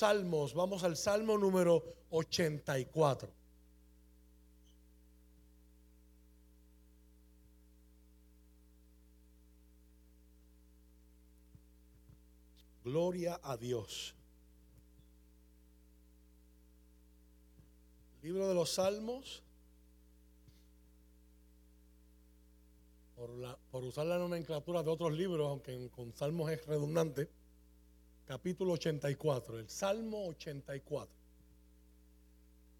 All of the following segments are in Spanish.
Salmos, vamos al Salmo número 84. Gloria a Dios. Libro de los Salmos. Por, usar la nomenclatura de otros libros, aunque con Salmos es redundante. Capítulo 84, el Salmo 84.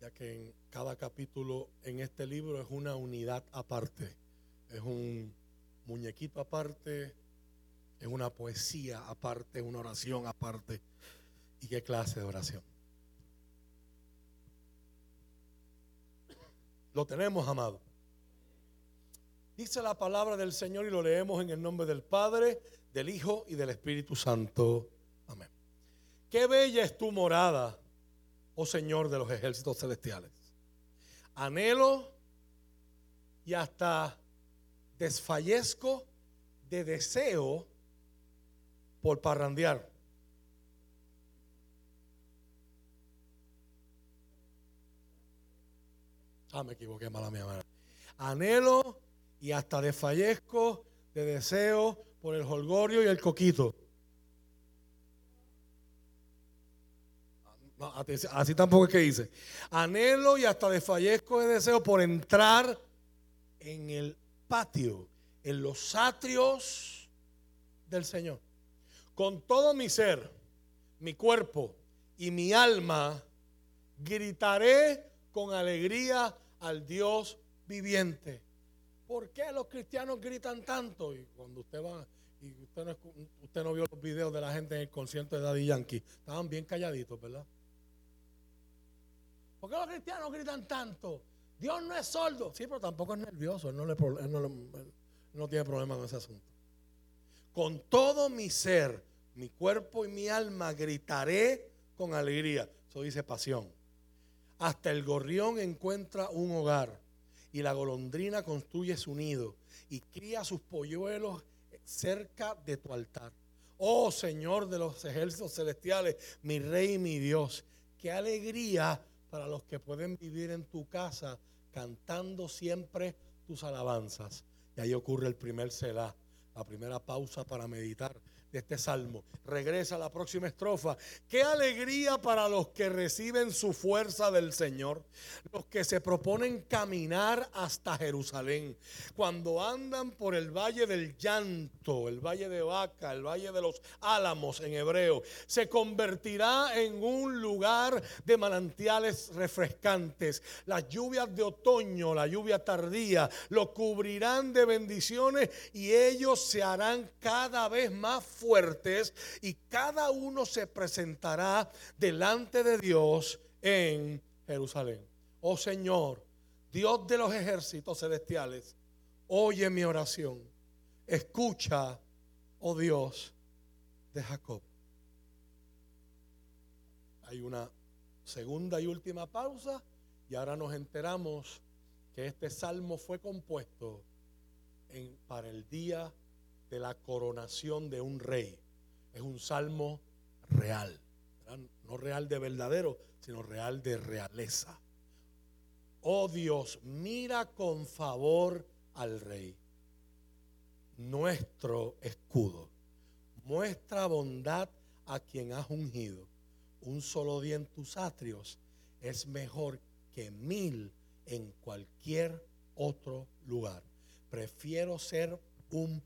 Ya que en cada capítulo en este libro es una unidad aparte. Es un muñequito aparte, es una poesía aparte, es una oración aparte. ¿Y qué clase de oración? Lo tenemos, amado. Dice la palabra del Señor y lo leemos en el nombre del Padre, del Hijo y del Espíritu Santo. Qué bella es tu morada, oh Señor de los ejércitos celestiales. Anhelo y hasta desfallezco de deseo por parrandear. Ah, me equivoqué, mala mía. Anhelo y hasta desfallezco de deseo por el holgorio y el coquito. Así tampoco es que dice. Anhelo y hasta desfallezco de deseo por entrar en el patio, en los atrios del Señor con todo mi ser, mi cuerpo y mi alma, gritaré con alegría al Dios viviente. ¿Por qué los cristianos gritan tanto? Y cuando usted va, y usted no, usted no vio los videos de la gente en el concierto de Daddy Yankee, estaban bien calladitos, ¿verdad? ¿Por qué los cristianos gritan tanto? Dios no es sordo. Sí, pero tampoco es nervioso. Él no, le, tiene problema con ese asunto. Con todo mi ser, mi cuerpo y mi alma gritaré con alegría. Eso dice pasión. Hasta el gorrión encuentra un hogar y la golondrina construye su nido y cría sus polluelos cerca de tu altar. Oh Señor de los ejércitos celestiales, mi Rey y mi Dios, qué alegría para los que pueden vivir en tu casa cantando siempre tus alabanzas. Y ahí ocurre el primer Selah, la primera pausa para meditar de este salmo. Regresa a la próxima estrofa. Qué alegría para los que reciben su fuerza del Señor, los que se proponen caminar hasta Jerusalén, cuando andan por el valle del llanto, el valle de Vaca, el valle de los álamos en hebreo, se convertirá en un lugar de manantiales refrescantes. Las lluvias de otoño, la lluvia tardía, lo cubrirán de bendiciones y ellos se harán cada vez más fuertes y cada uno se presentará delante de Dios en Jerusalén. Oh Señor, Dios de los ejércitos celestiales, oye mi oración. Escucha, oh Dios de Jacob. Hay una segunda y última pausa y ahora nos enteramos que este salmo fue compuesto en, para el día de la coronación de un rey. Es un salmo real, no real de verdadero, sino real de realeza. Oh Dios, mira con favor al rey, nuestro escudo. Muestra bondad a quien has ungido. Un solo día en tus atrios es mejor que mil en cualquier otro lugar. Prefiero ser un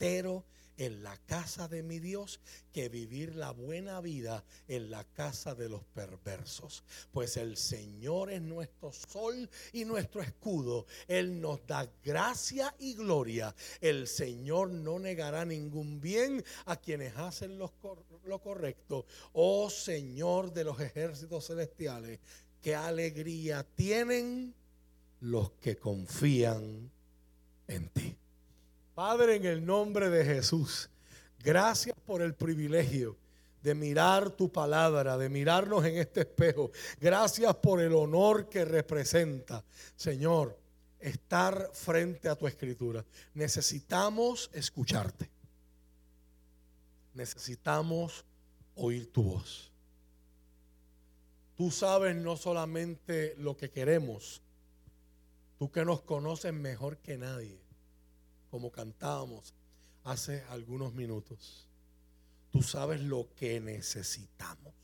en la casa de mi Dios que vivir la buena vida en la casa de los perversos. Pues el Señor es nuestro sol y nuestro escudo. Él nos da gracia y gloria. El Señor no negará ningún bien a quienes hacen lo, lo correcto. Oh Señor de los ejércitos celestiales, qué alegría tienen los que confían en ti. Padre, en el nombre de Jesús, gracias por el privilegio de mirar tu palabra, de mirarnos en este espejo. Gracias por el honor que representa, Señor, estar frente a tu escritura. Necesitamos escucharte. Necesitamos oír tu voz. Tú sabes no solamente lo que queremos, tú que nos conoces mejor que nadie, como cantábamos hace algunos minutos. Tú sabes lo que necesitamos.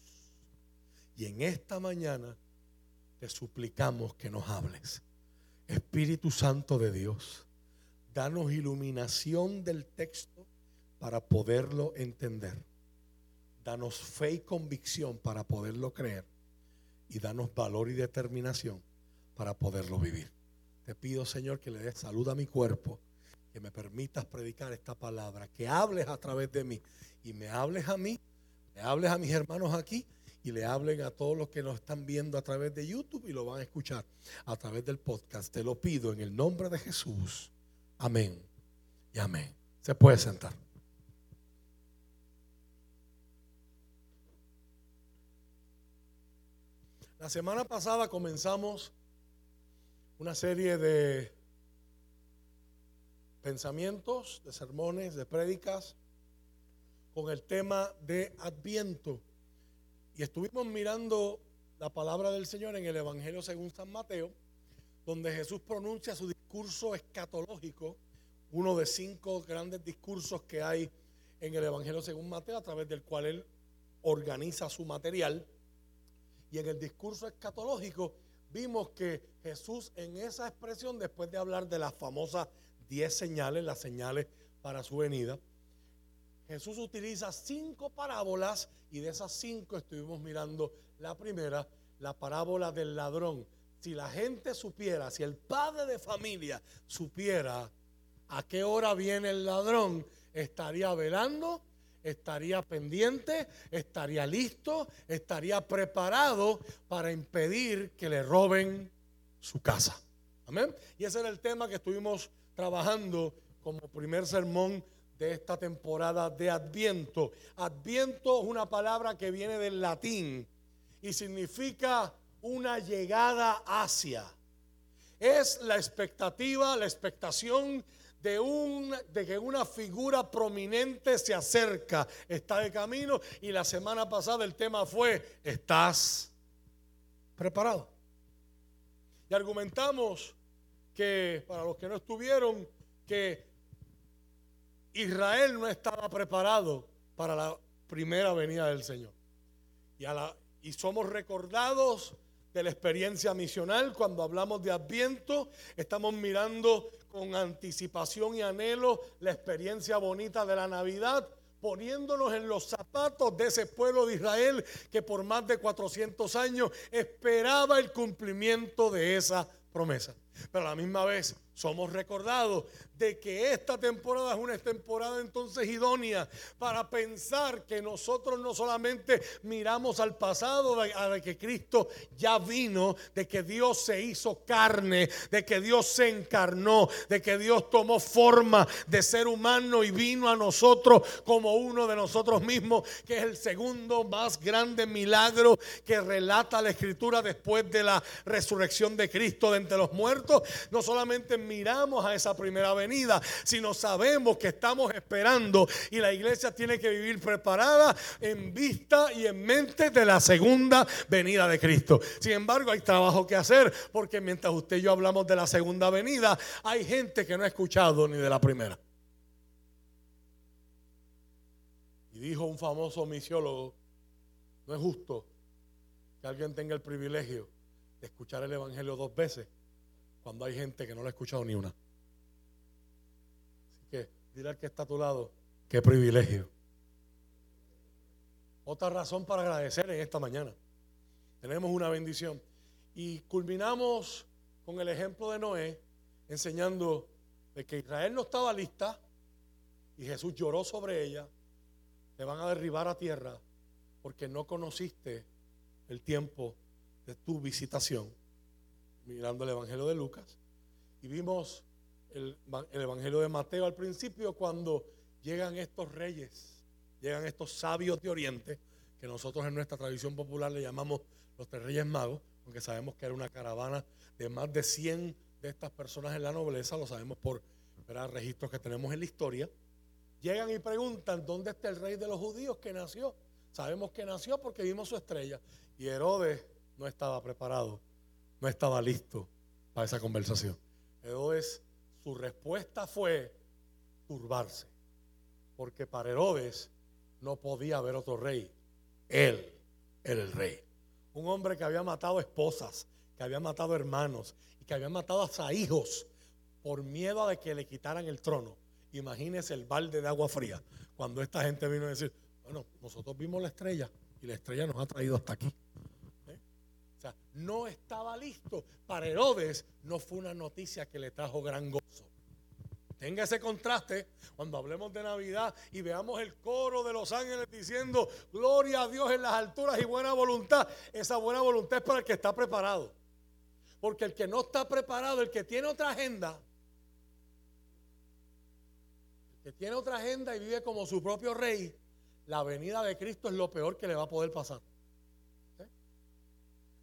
Y en esta mañana te suplicamos que nos hables. Espíritu Santo de Dios, danos iluminación del texto para poderlo entender. Danos fe y convicción para poderlo creer y danos valor y determinación para poderlo vivir. Te pido, Señor, que le des salud a mi cuerpo, que me permitas predicar esta palabra, que hables a través de mí y me hables a mí, le hables a mis hermanos aquí y le hablen a todos los que nos están viendo a través de YouTube y lo van a escuchar a través del podcast. Te lo pido en el nombre de Jesús. Amén y amén. Se puede sentar. La semana pasada comenzamos una serie de pensamientos, de sermones, de prédicas con el tema de Adviento. Y estuvimos mirando la palabra del Señor en el Evangelio según San Mateo, donde Jesús pronuncia su discurso escatológico, uno de cinco grandes discursos que hay en el Evangelio según Mateo, a través del cual él organiza su material. Y en el discurso escatológico vimos que Jesús en esa expresión, después de hablar de las famosas diez señales, las señales para su venida, Jesús utiliza cinco parábolas y de esas cinco estuvimos mirando la primera, la parábola del ladrón. Si la gente supiera, si el padre de familia supiera a qué hora viene el ladrón, estaría velando estaría pendiente, estaría listo, estaría preparado para impedir que le roben su casa. Amén. Y ese era el tema que estuvimos trabajando como primer sermón de esta temporada de Adviento. Adviento es una palabra que viene del latín y significa una llegada hacia. Es la expectativa, la expectación de, un, de que una figura prominente se acerca, está de camino y la semana pasada el tema fue, ¿estás preparado? Y argumentamos que, para los que no estuvieron, que Israel no estaba preparado para la primera venida del Señor. Y, a la, y somos recordados de la experiencia misional cuando hablamos de Adviento, estamos mirando con anticipación y anhelo la experiencia bonita de la Navidad, poniéndonos en los zapatos de ese pueblo de Israel que por más de 400 años esperaba el cumplimiento de esa promesa. Pero a la misma vez somos recordados de que esta temporada es una temporada entonces idónea para pensar que nosotros no solamente miramos al pasado, de que Cristo ya vino, de que Dios se hizo carne, de que Dios se encarnó, de que Dios tomó forma de ser humano y vino a nosotros como uno de nosotros mismos, que es el segundo más grande milagro que relata la escritura después de la resurrección de Cristo de entre los muertos. No solamente miramos a esa primera venida, sino sabemos que estamos esperando y la iglesia tiene que vivir preparada en vista y en mente de la segunda venida de Cristo. Sin embargo, hay trabajo que hacer porque mientras usted y yo hablamos de la segunda venida, hay gente que no ha escuchado ni de la primera. Y dijo un famoso misiólogo, no es justo que alguien tenga el privilegio de escuchar el Evangelio dos veces cuando hay gente que no lo ha escuchado ni una. Así que dile al que está a tu lado, qué privilegio. Otra razón para agradecer en esta mañana. Tenemos una bendición. Y culminamos con el ejemplo de Noé, enseñando de que Israel no estaba lista y Jesús lloró sobre ella. Te van a derribar a tierra porque no conociste el tiempo de tu visitación mirando el Evangelio de Lucas, y vimos el, Evangelio de Mateo al principio cuando llegan estos reyes, llegan estos sabios de Oriente, que nosotros en nuestra tradición popular le llamamos los tres reyes magos, porque sabemos que era una caravana de más de 100 de estas personas en la nobleza, lo sabemos por registros que tenemos en la historia. Llegan y preguntan, ¿dónde está el rey de los judíos que nació? Sabemos que nació porque vimos su estrella. Y Herodes no estaba preparado, estaba listo para esa conversación. Herodes, su respuesta fue turbarse, porque para Herodes no podía haber otro rey. Él era el rey. Un hombre que había matado esposas, que había matado hermanos y que había matado hasta hijos por miedo a que le quitaran el trono. Imagínese el balde de agua fría cuando esta gente vino a decir, bueno, nosotros vimos la estrella y la estrella nos ha traído hasta aquí. No estaba listo. Para Herodes no fue una noticia que le trajo gran gozo. Tenga ese contraste cuando hablemos de Navidad y veamos el coro de los ángeles diciendo, gloria a Dios en las alturas y buena voluntad. Esa buena voluntad es para el que está preparado. Porque el que no está preparado, el que tiene otra agenda, el que tiene otra agenda y vive como su propio rey, la venida de Cristo es lo peor que le va a poder pasar.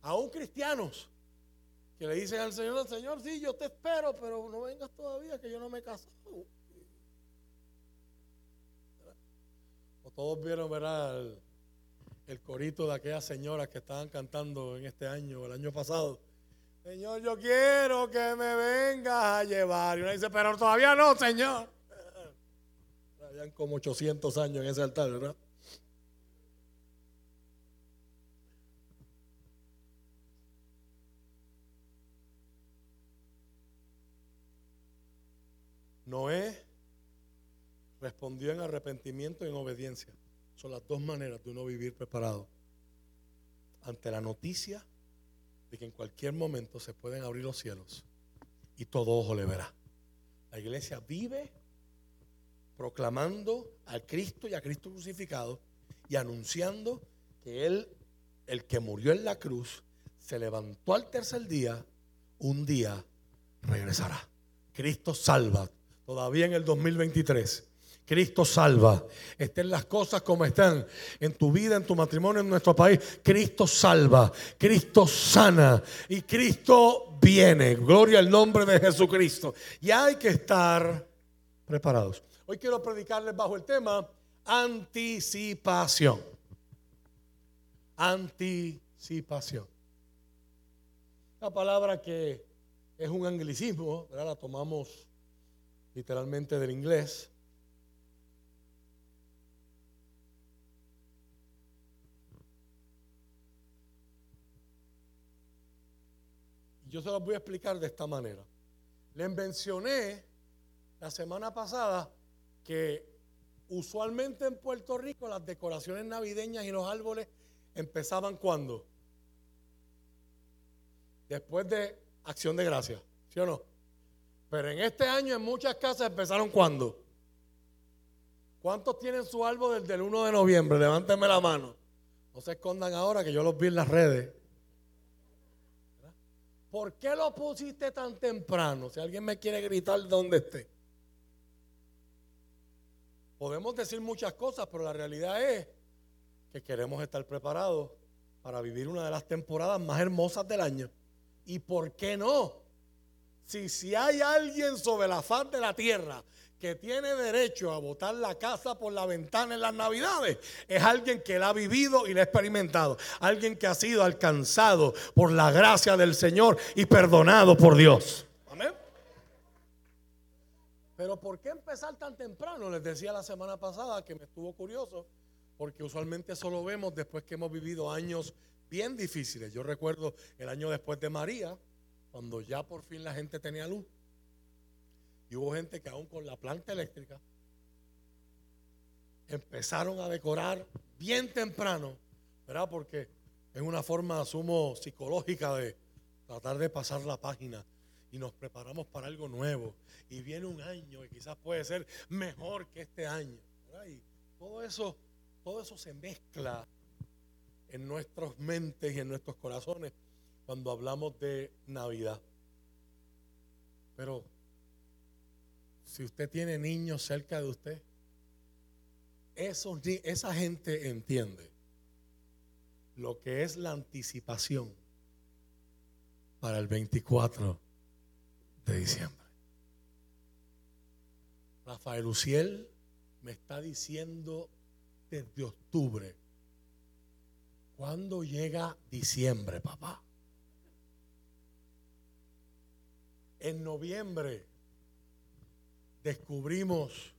Aún cristianos que le dicen al Señor, Señor, sí, yo te espero, pero no vengas todavía, que yo no me he casado. Todos vieron, ¿verdad? El, el corito de aquellas señoras que estaban cantando en este año, el año pasado. Señor, yo quiero que me vengas a llevar. Y uno dice, pero todavía no, Señor. Habían como 800 años en ese altar, ¿verdad? Noé respondió en arrepentimiento y en obediencia. Son las dos maneras de uno vivir preparado ante la noticia de que en cualquier momento se pueden abrir los cielos y todo ojo le verá. La iglesia vive proclamando al Cristo y a Cristo crucificado y anunciando que Él, el que murió en la cruz, se levantó al tercer día, un día regresará. Cristo salva todavía en el 2023. Cristo salva. Estén las cosas como están en tu vida, en tu matrimonio, en nuestro país. Cristo salva. Cristo sana. Y Cristo viene. Gloria al nombre de Jesucristo. Y hay que estar preparados. Hoy quiero predicarles bajo el tema anticipación. Anticipación. La palabra que es un anglicismo, la tomamos literalmente del inglés. Yo se los voy a explicar de esta manera. Les mencioné la semana pasada que usualmente en Puerto Rico las decoraciones navideñas y los árboles empezaban cuando? Después de acción de gracias, ¿sí o no? Pero en este año en muchas casas empezaron cuando? ¿Cuántos tienen su árbol desde el 1 de noviembre? Levántenme la mano. No se escondan ahora que yo los vi en las redes. ¿Por qué lo pusiste tan temprano? Si alguien me quiere gritar dónde esté. Podemos decir muchas cosas, pero la realidad es que queremos estar preparados para vivir una de las temporadas más hermosas del año. ¿Y por qué no? Si, si hay alguien sobre la faz de la tierra que tiene derecho a botar la casa por la ventana en las navidades, es alguien que la ha vivido y la ha experimentado. Alguien que ha sido alcanzado por la gracia del Señor y perdonado por Dios. Amén. Pero ¿por qué empezar tan temprano? Les decía la semana pasada que me estuvo curioso, porque usualmente eso lo vemos después que hemos vivido años bien difíciles. Yo recuerdo el año después de María, cuando ya por fin la gente tenía luz. Y hubo gente que aún con la planta eléctrica empezaron a decorar bien temprano, ¿verdad? Porque es una forma, asumo, psicológica de tratar de pasar la página y nos preparamos para algo nuevo. Y viene un año que quizás puede ser mejor que este año. Y todo eso, todo eso se mezcla en nuestras mentes y en nuestros corazones cuando hablamos de Navidad. Pero si usted tiene niños cerca de usted, esa gente entiende lo que es la anticipación para el 24 de diciembre. Rafael Uciel me está diciendo desde octubre ¿Cuándo llega diciembre, papá? En noviembre descubrimos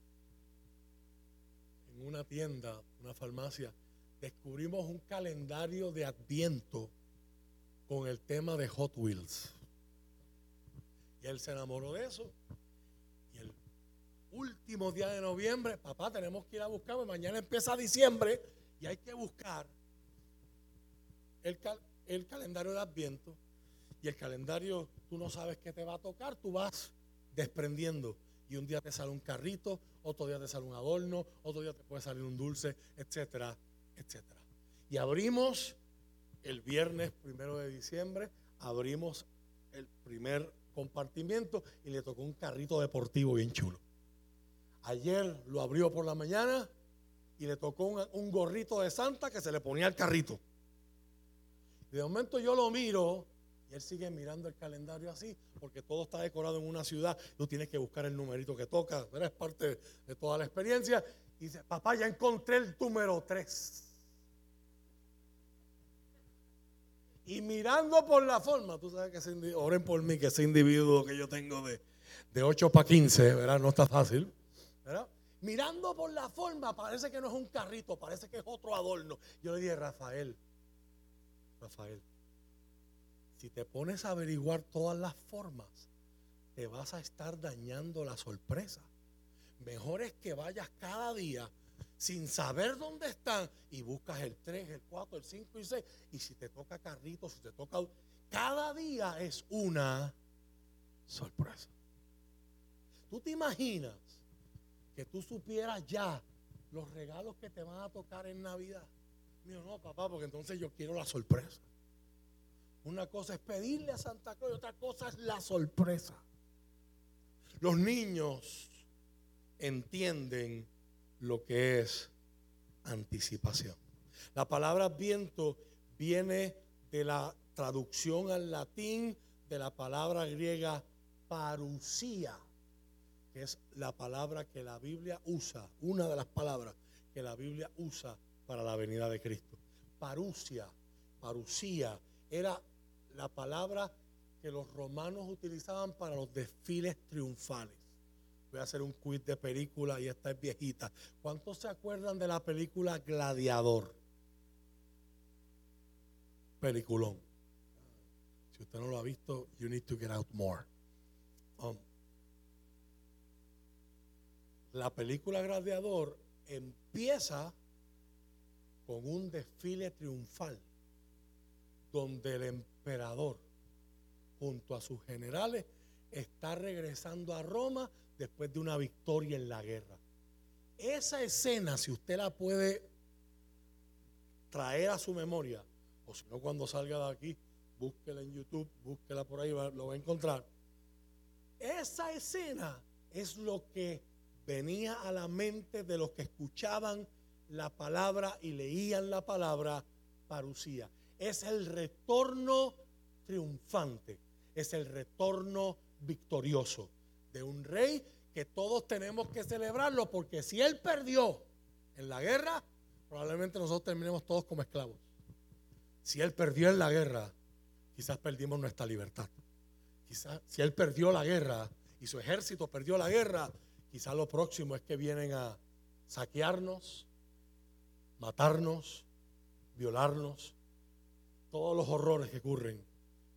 en una tienda, una farmacia, descubrimos un calendario de adviento con el tema de Hot Wheels. Y él se enamoró de eso. Y el último día de noviembre, papá, tenemos que ir a buscar, mañana empieza diciembre y hay que buscar el, el calendario de Adviento. Y el calendario, tú no sabes qué te va a tocar, tú vas desprendiendo. Y un día te sale un carrito, otro día te sale un adorno, otro día te puede salir un dulce, etcétera, etcétera. Y abrimos el viernes primero de diciembre, abrimos el primer compartimiento y le tocó un carrito deportivo bien chulo. Ayer lo abrió por la mañana y le tocó un, gorrito de Santa que se le ponía al carrito. De momento yo lo miro y él sigue mirando el calendario así, porque todo está decorado en una ciudad. Tú tienes que buscar el numerito que toca, es parte de toda la experiencia. Y dice, papá, ya encontré el número 3. Y mirando por la forma, tú sabes que ese, oren por mí, que ese individuo que yo tengo de, de 8 para 15, ¿verdad? No está fácil, ¿verdad? Mirando por la forma, parece que no es un carrito, parece que es otro adorno. Yo le dije, Rafael, Rafael, si te pones a averiguar todas las formas, te vas a estar dañando la sorpresa. Mejor es que vayas cada día sin saber dónde están y buscas el 3, el 4, el 5 y 6. Y si te toca carrito, si te toca... Cada día es una sorpresa. ¿Tú te imaginas que tú supieras ya los regalos que te van a tocar en Navidad? Mío, no, papá, porque entonces yo quiero la sorpresa. Una cosa es pedirle a Santa Claus y otra cosa es la sorpresa. Los niños entienden lo que es anticipación. La palabra viento viene de la traducción al latín de la palabra griega parusía, que es la palabra que la Biblia usa, una de las palabras que la Biblia usa para la venida de Cristo. Parusia, parusía, era la palabra que los romanos utilizaban para los desfiles triunfales voy a hacer un quiz de película y esta es viejita. ¿Cuántos se acuerdan de la película Gladiador? Peliculón. Si usted no lo ha visto, you need to get out more. Um, la película Gladiador empieza con un desfile triunfal donde el emperador junto a sus generales está regresando a Roma después de una victoria en la guerra. Esa escena, si usted la puede traer a su memoria, o si no cuando salga de aquí, búsquela en YouTube, búsquela por ahí, lo va a encontrar. Esa escena es lo que venía a la mente de los que escuchaban la palabra y leían la palabra parucía. Es el retorno triunfante, es el retorno victorioso de un rey que todos tenemos que celebrarlo, porque si él perdió en la guerra, probablemente nosotros terminemos todos como esclavos. Si él perdió en la guerra, quizás perdimos nuestra libertad. Quizás si él perdió la guerra y su ejército perdió la guerra, quizás lo próximo es que vienen a saquearnos, matarnos, violarnos, todos los horrores que ocurren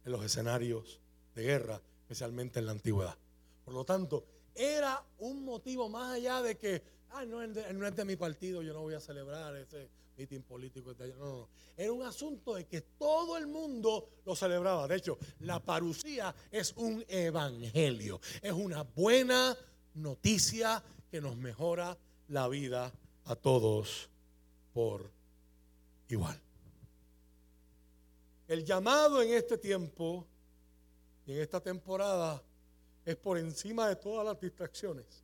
en los escenarios de guerra, especialmente en la antigüedad. Por lo tanto, era un motivo más allá de que, ah, no, no es de mi partido, yo no voy a celebrar ese mitin político. No, no, Era un asunto de que todo el mundo lo celebraba. De hecho, la parucía es un evangelio, es una buena noticia que nos mejora la vida a todos por igual. El llamado en este tiempo y en esta temporada es por encima de todas las distracciones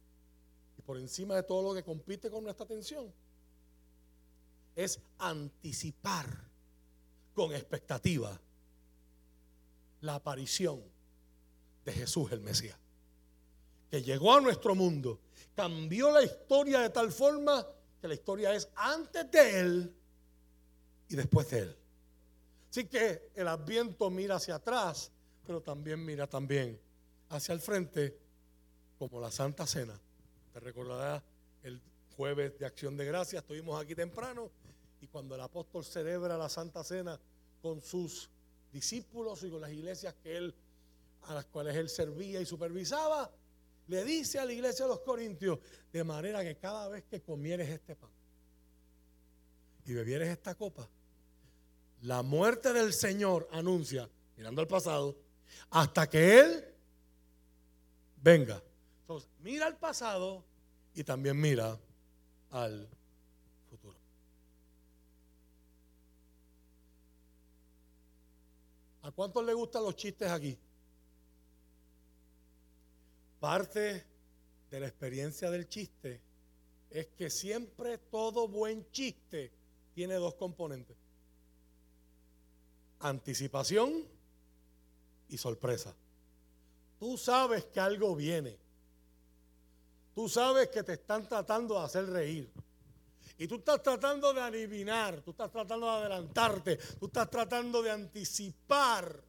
y por encima de todo lo que compite con nuestra atención. Es anticipar con expectativa la aparición de Jesús el Mesías, que llegó a nuestro mundo, cambió la historia de tal forma que la historia es antes de Él y después de Él. Así que el adviento mira hacia atrás, pero también mira también hacia el frente, como la Santa Cena. Te recordarás el jueves de acción de gracias, estuvimos aquí temprano y cuando el apóstol celebra la Santa Cena con sus discípulos y con las iglesias que él a las cuales él servía y supervisaba, le dice a la iglesia de los Corintios, de manera que cada vez que comieres este pan y bebieres esta copa, la muerte del Señor anuncia, mirando al pasado, hasta que Él venga. Entonces, mira al pasado y también mira al futuro. ¿A cuántos le gustan los chistes aquí? Parte de la experiencia del chiste es que siempre todo buen chiste tiene dos componentes. Anticipación y sorpresa. Tú sabes que algo viene. Tú sabes que te están tratando de hacer reír. Y tú estás tratando de adivinar, tú estás tratando de adelantarte, tú estás tratando de anticipar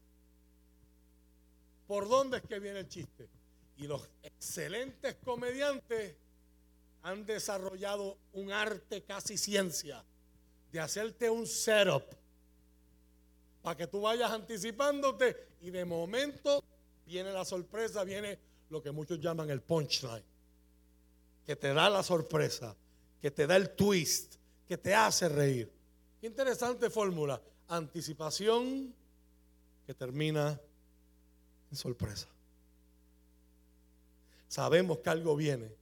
por dónde es que viene el chiste. Y los excelentes comediantes han desarrollado un arte casi ciencia de hacerte un setup para que tú vayas anticipándote y de momento viene la sorpresa, viene lo que muchos llaman el punchline, que te da la sorpresa, que te da el twist, que te hace reír. Qué interesante fórmula, anticipación que termina en sorpresa. Sabemos que algo viene,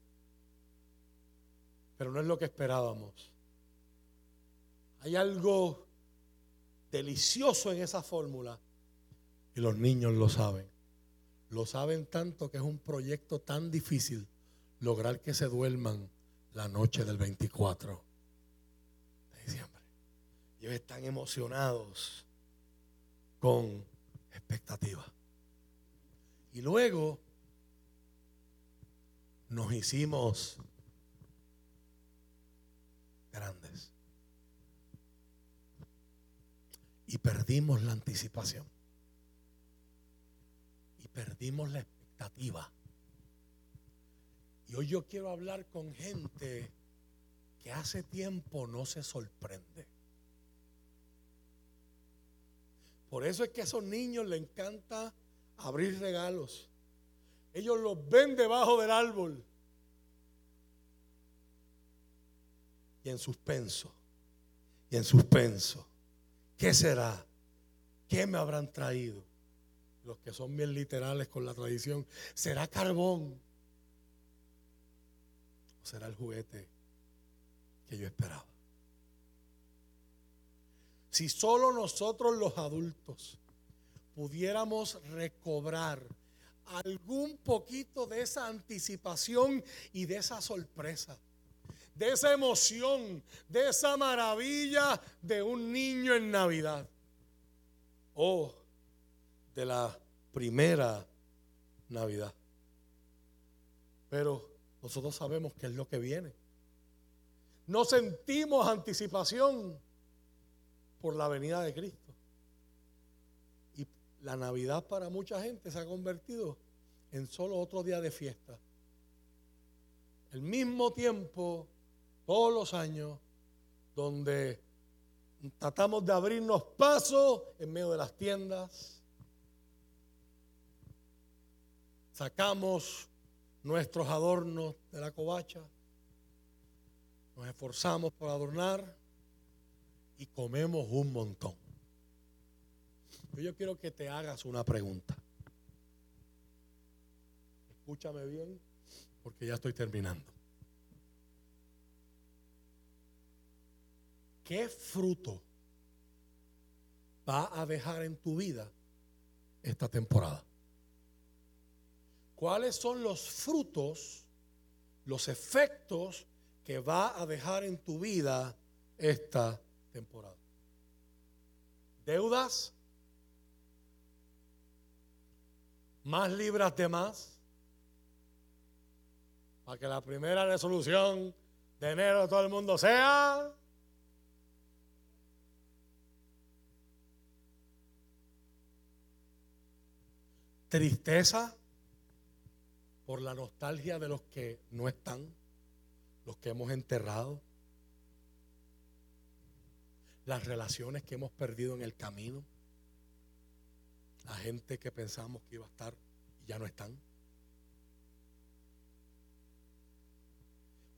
pero no es lo que esperábamos. Hay algo delicioso en esa fórmula y los niños lo saben. Lo saben tanto que es un proyecto tan difícil lograr que se duerman la noche del 24 de diciembre. Ellos están emocionados con expectativa. Y luego nos hicimos grandes. Y perdimos la anticipación. Y perdimos la expectativa. Y hoy yo quiero hablar con gente que hace tiempo no se sorprende. Por eso es que a esos niños les encanta abrir regalos. Ellos los ven debajo del árbol. Y en suspenso. Y en suspenso. ¿Qué será? ¿Qué me habrán traído? Los que son bien literales con la tradición. ¿Será carbón? ¿O será el juguete que yo esperaba? Si solo nosotros los adultos pudiéramos recobrar algún poquito de esa anticipación y de esa sorpresa, de esa emoción, de esa maravilla de un niño en Navidad. O de la primera Navidad. Pero nosotros sabemos qué es lo que viene. No sentimos anticipación por la venida de Cristo. La Navidad para mucha gente se ha convertido en solo otro día de fiesta. El mismo tiempo, todos los años, donde tratamos de abrirnos paso en medio de las tiendas, sacamos nuestros adornos de la covacha, nos esforzamos por adornar y comemos un montón. Yo quiero que te hagas una pregunta. Escúchame bien, porque ya estoy terminando. ¿Qué fruto va a dejar en tu vida esta temporada? ¿Cuáles son los frutos, los efectos que va a dejar en tu vida esta temporada? ¿Deudas? más libras de más. Para que la primera resolución de enero de todo el mundo sea Tristeza por la nostalgia de los que no están, los que hemos enterrado, las relaciones que hemos perdido en el camino, la gente que pensamos que iba a estar y ya no están.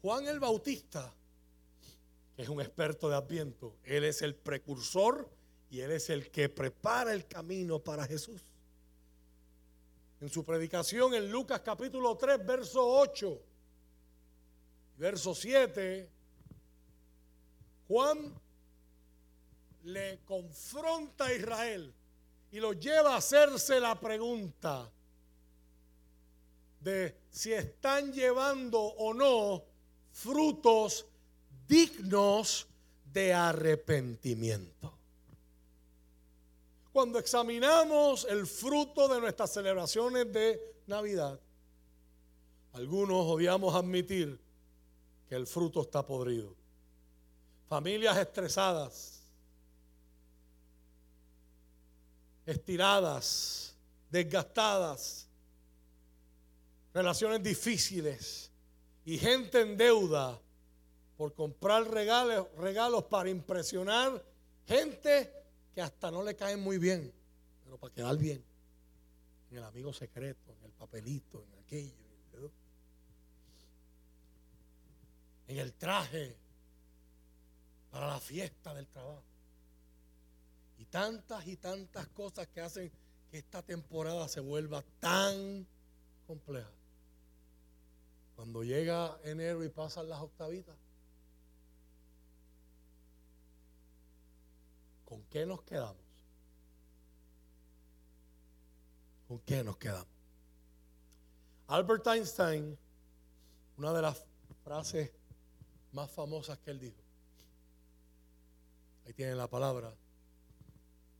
Juan el Bautista, que es un experto de Adviento, él es el precursor y él es el que prepara el camino para Jesús. En su predicación en Lucas capítulo 3, verso 8, verso 7, Juan le confronta a Israel y lo lleva a hacerse la pregunta de si están llevando o no frutos dignos de arrepentimiento. Cuando examinamos el fruto de nuestras celebraciones de Navidad, algunos odiamos admitir que el fruto está podrido. Familias estresadas, estiradas, desgastadas, relaciones difíciles y gente en deuda por comprar regalos, para impresionar gente que hasta no le caen muy bien, pero para quedar bien. En el amigo secreto, en el papelito, en aquello, en el traje para la fiesta del trabajo. Y tantas y tantas cosas que hacen que esta temporada se vuelva tan compleja. Cuando llega enero y pasan las octavitas, ¿con qué nos quedamos? ¿Con qué nos quedamos? Albert Einstein, una de las frases más famosas que él dijo, ahí tienen la palabra,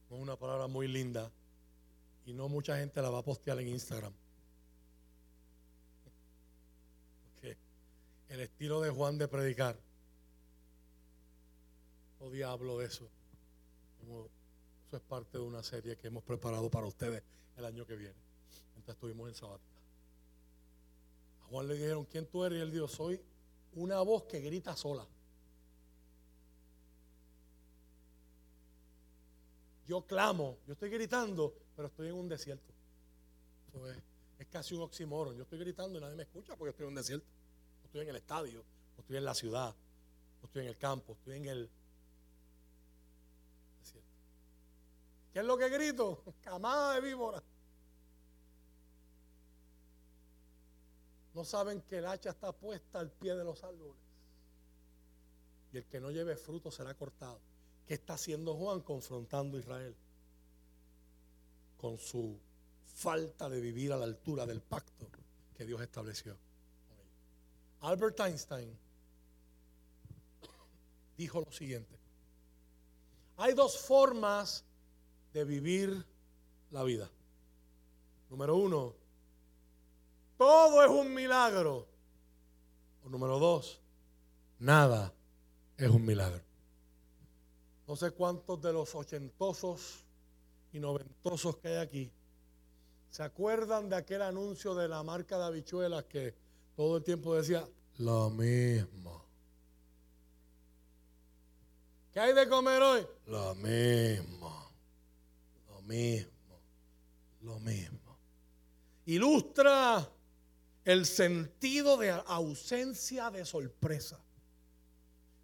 es una palabra muy linda y no mucha gente la va a postear en Instagram. el estilo de Juan de predicar. O diablo de eso. es parte de una serie que hemos preparado para ustedes el año que viene. Mientras estuvimos en sabática. A Juan le dijeron, ¿quién tú eres? Y él dijo, soy una voz que grita sola. Yo clamo, yo estoy gritando, pero estoy en un desierto. es, casi un oxímoron. Yo estoy gritando y nadie me escucha porque estoy en un desierto estoy en el estadio, no estoy en la ciudad, no estoy en el campo, estoy en el desierto. ¿Qué es lo que grito? Camada de víbora. No saben que el hacha está puesta al pie de los árboles. Y el que no lleve fruto será cortado. ¿Qué está haciendo Juan confrontando a Israel? Con su falta de vivir a la altura del pacto que Dios estableció. Albert Einstein dijo lo siguiente. Hay dos formas de vivir la vida. Número uno, todo es un milagro. O número dos, nada es un milagro. No sé cuántos de los ochentosos y noventosos que hay aquí se acuerdan de aquel anuncio de la marca de habichuelas que todo el tiempo decía lo mismo. ¿Qué hay de comer hoy? Lo mismo. Mismo. Lo mismo. Ilustra el sentido de ausencia de sorpresa.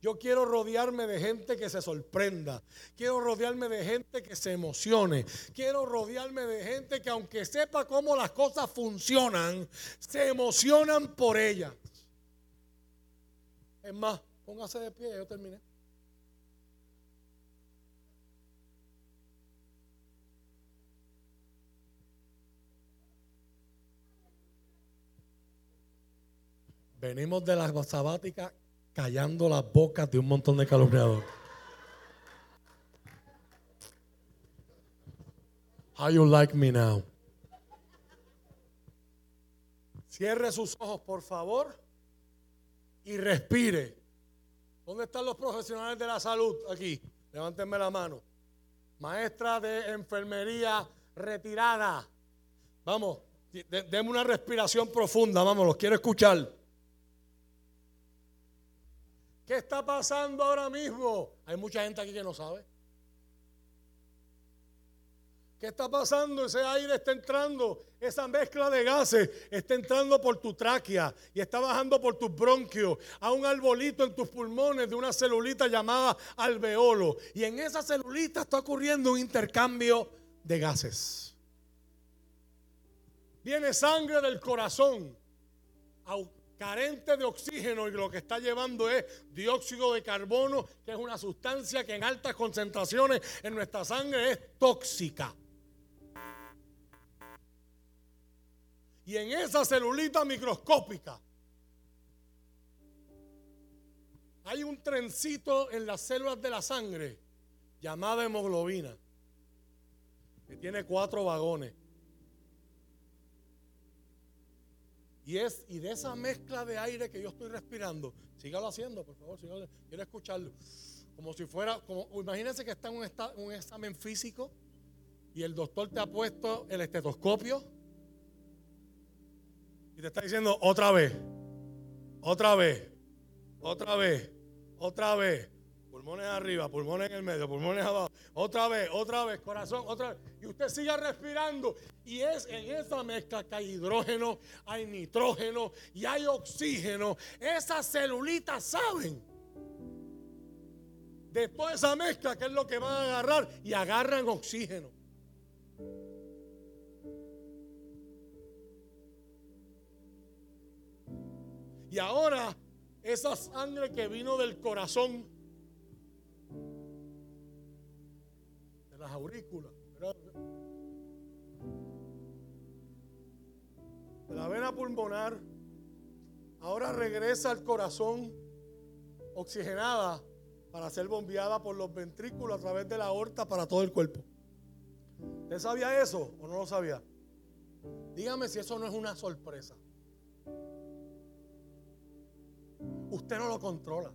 Yo quiero rodearme de gente que se sorprenda. Quiero rodearme de gente que se emocione. Quiero rodearme de gente que aunque sepa cómo las cosas funcionan, se emocionan por ellas. Es más, póngase de pie, yo terminé. Venimos de la sabática callando las bocas de un montón de calumniadores. How you like me now? Cierre sus ojos, por favor, y respire. ¿Dónde están los profesionales de la salud? Aquí, levántenme la mano. Maestra de enfermería retirada. Vamos, deme una respiración profunda, vamos, los quiero escuchar. ¿Qué está pasando ahora mismo? Hay mucha gente aquí que no sabe. ¿Qué está pasando? Ese aire está entrando, esa mezcla de gases está entrando por tu tráquea y está bajando por tus bronquios a un arbolito en tus pulmones de una celulita llamada alveolo. Y en esa celulita está ocurriendo un intercambio de gases. Viene sangre del corazón carente de oxígeno y lo que está llevando es dióxido de carbono, que es una sustancia que en altas concentraciones en nuestra sangre es tóxica. Y en esa celulita microscópica hay un trencito en las células de la sangre llamada hemoglobina, que tiene cuatro vagones. Y, es, y de esa mezcla de aire que yo estoy respirando, sígalo haciendo, por favor, sígalo, quiero escucharlo. Como si fuera, como, imagínense que está en un, un examen físico y el doctor te ha puesto el estetoscopio y te está diciendo otra vez, otra vez, otra vez, otra vez. Pulmones arriba, pulmones en el medio, pulmones abajo. Otra vez, otra vez, corazón, otra vez. Y usted sigue respirando. Y es en esa mezcla que hay hidrógeno, hay nitrógeno y hay oxígeno. Esas celulitas saben de toda esa mezcla que es lo que van a agarrar y agarran oxígeno. Y ahora esa sangre que vino del corazón, las aurículas, la vena pulmonar, ahora regresa al corazón oxigenada para ser bombeada por los ventrículos a través de la aorta para todo el cuerpo. ¿Usted sabía eso o no lo sabía? Dígame si eso no es una sorpresa. usted no lo controla.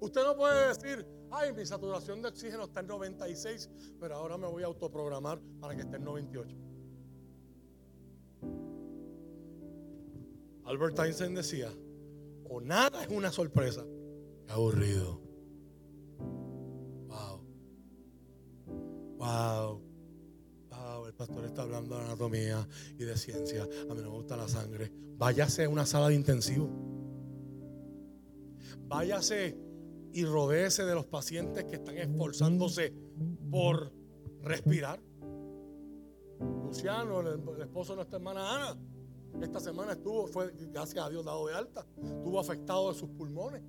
Usted no puede decir, ay, mi saturación de oxígeno está en 96, pero ahora me voy a autoprogramar para que esté en 98. Albert Einstein decía, o nada es una sorpresa. Qué aburrido. Wow. Wow pastor está hablando de anatomía y de ciencia. A mí no me gusta la sangre. Váyase a una sala de intensivo. Váyase y rodéese de los pacientes que están esforzándose por respirar. Luciano, el, esposo de nuestra hermana Ana, esta semana estuvo, fue, gracias a Dios, dado de alta, estuvo afectado de sus pulmones.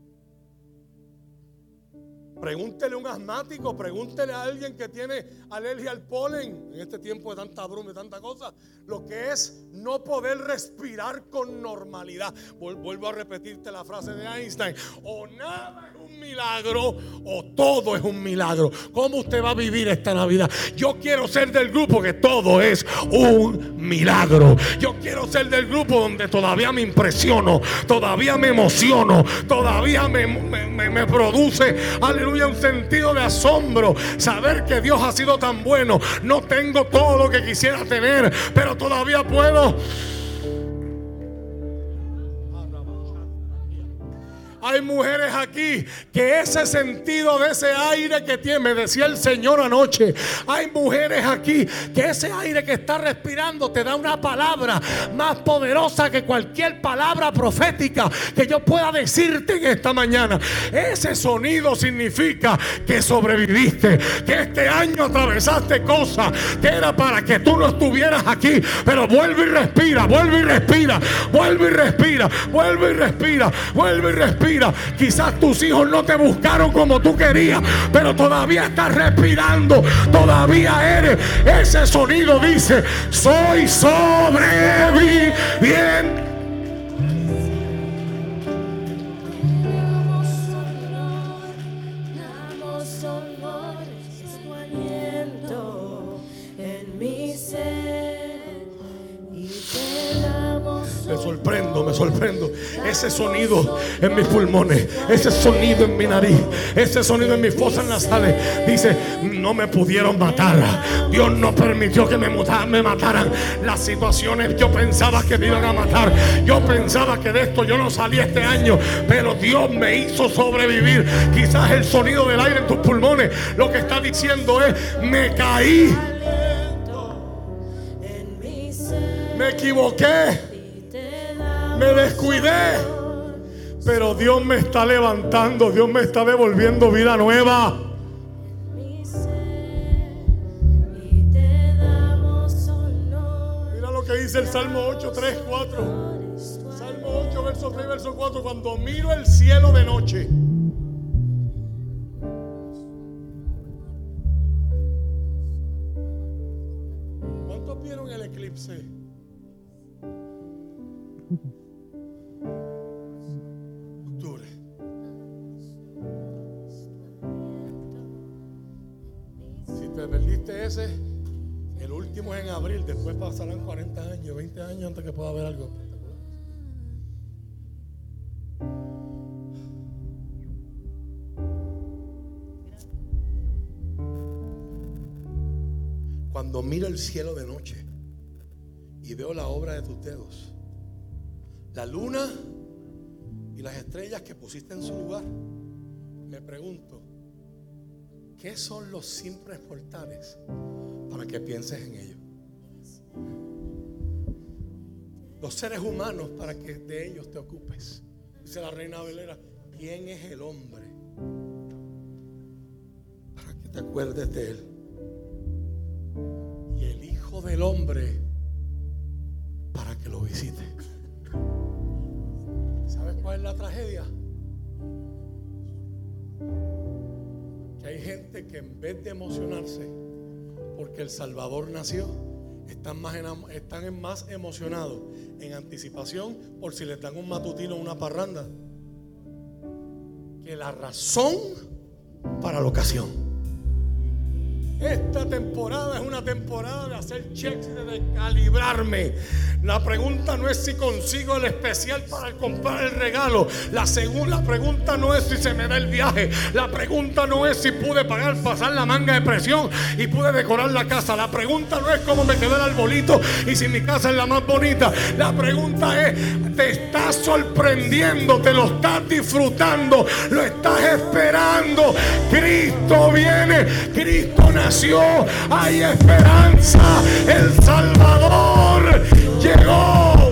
Pregúntele a un asmático, pregúntele a alguien que tiene alergia al polen en este tiempo de tanta bruma y tanta cosa. Lo que es no poder respirar con normalidad. Vuelvo a repetirte la frase de Einstein. O nada es un milagro o todo es un milagro. ¿Cómo usted va a vivir esta Navidad? Yo quiero ser del grupo que todo es un milagro. Yo quiero ser del grupo donde todavía me impresiono, todavía me emociono, todavía me, produce, un sentido de asombro. Saber que Dios ha sido tan bueno. No tengo todo lo que quisiera tener, pero todavía puedo Hay mujeres aquí que ese sentido de ese aire que tiene, me decía el Señor anoche, hay mujeres aquí que ese aire que está respirando te da una palabra más poderosa que cualquier palabra profética que yo pueda decirte en esta mañana. Ese sonido significa que sobreviviste, que este año atravesaste cosas que era para que tú no estuvieras aquí, pero vuelve y respira, vuelve y respira, vuelve y respira, vuelve y respira, vuelve y respira. Quizás tus hijos no te buscaron como tú querías, pero todavía estás respirando, todavía eres. Ese sonido dice, soy sobreviviente. Ese sonido en mis pulmones, ese sonido en mi nariz, ese sonido en mis fosas nasales. Dice, no me pudieron matar. Dios no permitió que me, me mataran. Las situaciones yo pensaba que me iban a matar. Yo pensaba que de esto yo no salí este año. Pero Dios me hizo sobrevivir. Quizás el sonido del aire en tus pulmones lo que está diciendo es, me caí. Me equivoqué. Me descuidé. Pero Dios me está levantando. Dios me está devolviendo vida nueva. Mira lo que dice el Salmo 8, 3, 4. Salmo 8, verso 3, verso 4. Cuando miro el cielo de noche. ¿Cuántos vieron el eclipse? Pasarán 40 años, 20 años antes que pueda haber algo Cuando miro el cielo de noche y veo la obra de tus dedos, la luna y las estrellas que pusiste en su lugar, me pregunto, ¿qué son los simples mortales para que pienses en ellos? Los seres humanos para que de ellos te ocupes. Dice la reina Velera, ¿quién es el hombre? Para que te acuerdes de él. Y el Hijo del Hombre para que lo visite cuál es la tragedia? Que hay gente que en vez de emocionarse porque el Salvador nació, están más, están más emocionados en anticipación por si les dan un matutino o una parranda que la razón para la ocasión. Esta temporada es una temporada de hacer checks de descalibrarme. La pregunta no es si consigo el especial para comprar el regalo. La segunda pregunta no es si se me da el viaje. La pregunta no es si pude pagar, pasar la manga de presión y pude decorar la casa. La pregunta no es cómo me quedó el arbolito y si mi casa es la más bonita. La pregunta es, ¿te estás sorprendiendo? ¿Te lo estás disfrutando? ¿Lo estás esperando? Cristo viene. Cristo nace hay esperanza. El Salvador llegó.